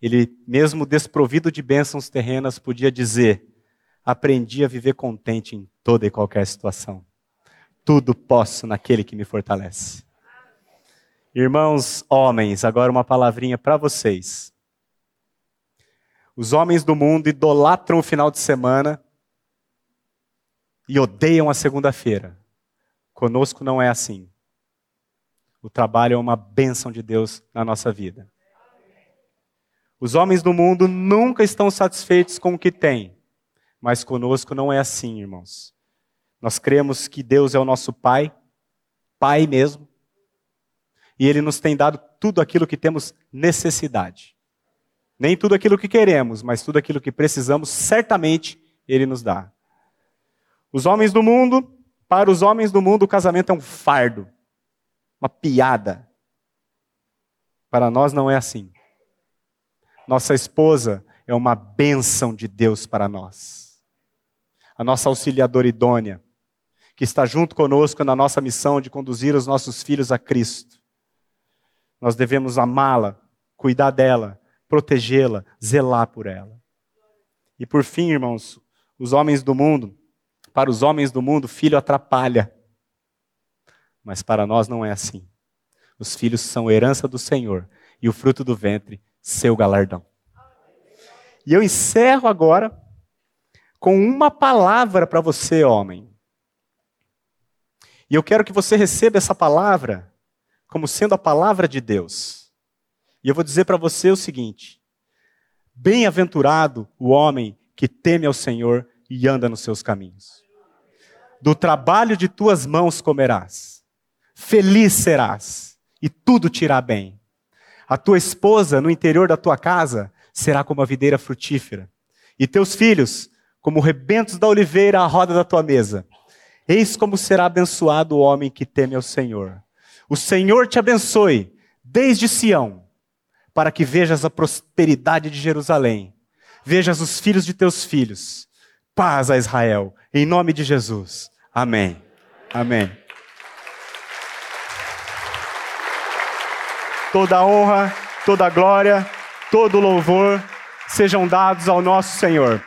ele, mesmo desprovido de bênçãos terrenas, podia dizer: Aprendi a viver contente em toda e qualquer situação. Tudo posso naquele que me fortalece. Irmãos, homens, agora uma palavrinha para vocês. Os homens do mundo idolatram o final de semana e odeiam a segunda-feira. Conosco não é assim. O trabalho é uma bênção de Deus na nossa vida. Os homens do mundo nunca estão satisfeitos com o que têm, mas conosco não é assim, irmãos. Nós cremos que Deus é o nosso Pai, Pai mesmo, e Ele nos tem dado tudo aquilo que temos necessidade. Nem tudo aquilo que queremos, mas tudo aquilo que precisamos, certamente Ele nos dá. Os homens do mundo, para os homens do mundo, o casamento é um fardo, uma piada. Para nós não é assim. Nossa esposa é uma bênção de Deus para nós. A nossa auxiliadora idônea, que está junto conosco na nossa missão de conduzir os nossos filhos a Cristo. Nós devemos amá-la, cuidar dela, protegê-la, zelar por ela. E por fim, irmãos, os homens do mundo, para os homens do mundo, filho atrapalha. Mas para nós não é assim. Os filhos são herança do Senhor e o fruto do ventre, seu galardão. E eu encerro agora com uma palavra para você, homem. E eu quero que você receba essa palavra como sendo a palavra de Deus. E eu vou dizer para você o seguinte: Bem-aventurado o homem que teme ao Senhor e anda nos seus caminhos. Do trabalho de tuas mãos comerás, feliz serás, e tudo te irá bem. A tua esposa no interior da tua casa será como a videira frutífera, e teus filhos como rebentos da oliveira à roda da tua mesa. Eis como será abençoado o homem que teme ao Senhor. O Senhor te abençoe desde Sião, para que vejas a prosperidade de Jerusalém, vejas os filhos de teus filhos. Paz a Israel, em nome de Jesus. Amém. Amém. Toda honra, toda glória, todo louvor sejam dados ao nosso Senhor.